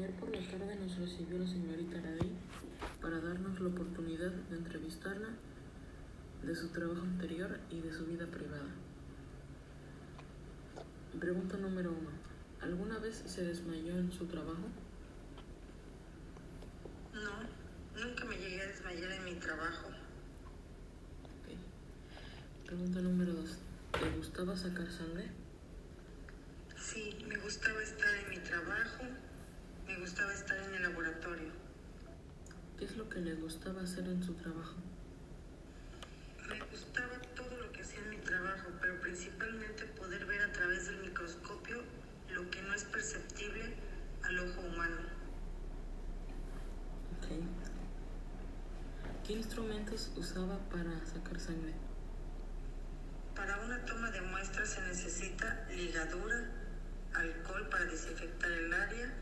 Ayer por la tarde nos recibió la señorita Aradí para darnos la oportunidad de entrevistarla de su trabajo anterior y de su vida privada. Pregunta número uno. ¿Alguna vez se desmayó en su trabajo? No, nunca me llegué a desmayar en mi trabajo. Ok. Pregunta número dos. ¿Te gustaba sacar sangre? Sí, me gustaba estar en mi trabajo, me gustaba estar en el laboratorio. ¿Qué es lo que le gustaba hacer en su trabajo? Me gustaba todo lo que hacía en mi trabajo, pero principalmente poder ver a través del microscopio lo que no es perceptible al ojo humano. Ok. ¿Qué instrumentos usaba para sacar sangre? Para una toma de muestras se necesita ligadura, alcohol para desinfectar el área,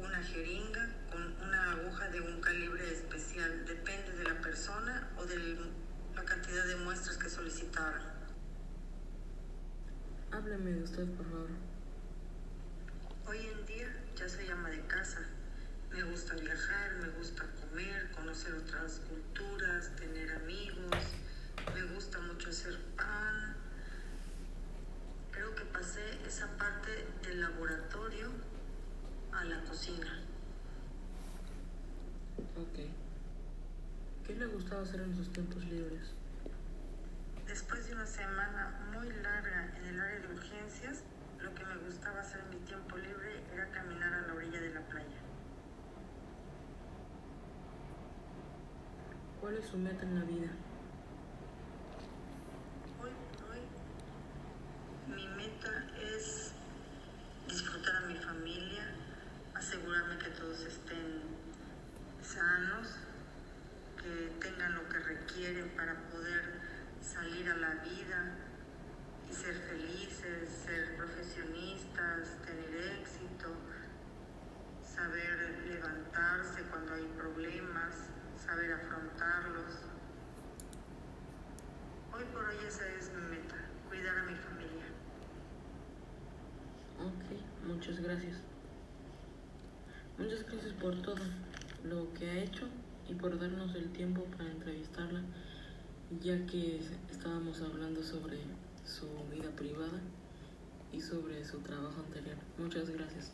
una jeringa con una aguja de un calibre especial. Depende de la persona o de la cantidad de muestras que solicitara. Hábleme de usted, por favor. Hoy en día ya soy ama de casa. Me gusta viajar, me gusta comer, conocer otras culturas, tener amigos. Me gusta mucho hacer pan. Creo que pasé esa parte del laboratorio a la cocina. Ok. ¿Qué le gustaba hacer en sus tiempos libres? Después de una semana muy larga en el área de urgencias, lo que me gustaba hacer en mi tiempo libre era caminar a la orilla de la playa. ¿Cuál es su meta en la vida? Hoy hoy, mi meta es disfrutar a mi familia, estén sanos, que tengan lo que requieren para poder salir a la vida y ser felices, ser profesionistas, tener éxito, saber levantarse cuando hay problemas, saber afrontarlos. Hoy por hoy esa es mi meta, cuidar a mi familia. Ok, muchas gracias. Muchas gracias por todo lo que ha hecho y por darnos el tiempo para entrevistarla, ya que estábamos hablando sobre su vida privada y sobre su trabajo anterior. Muchas gracias.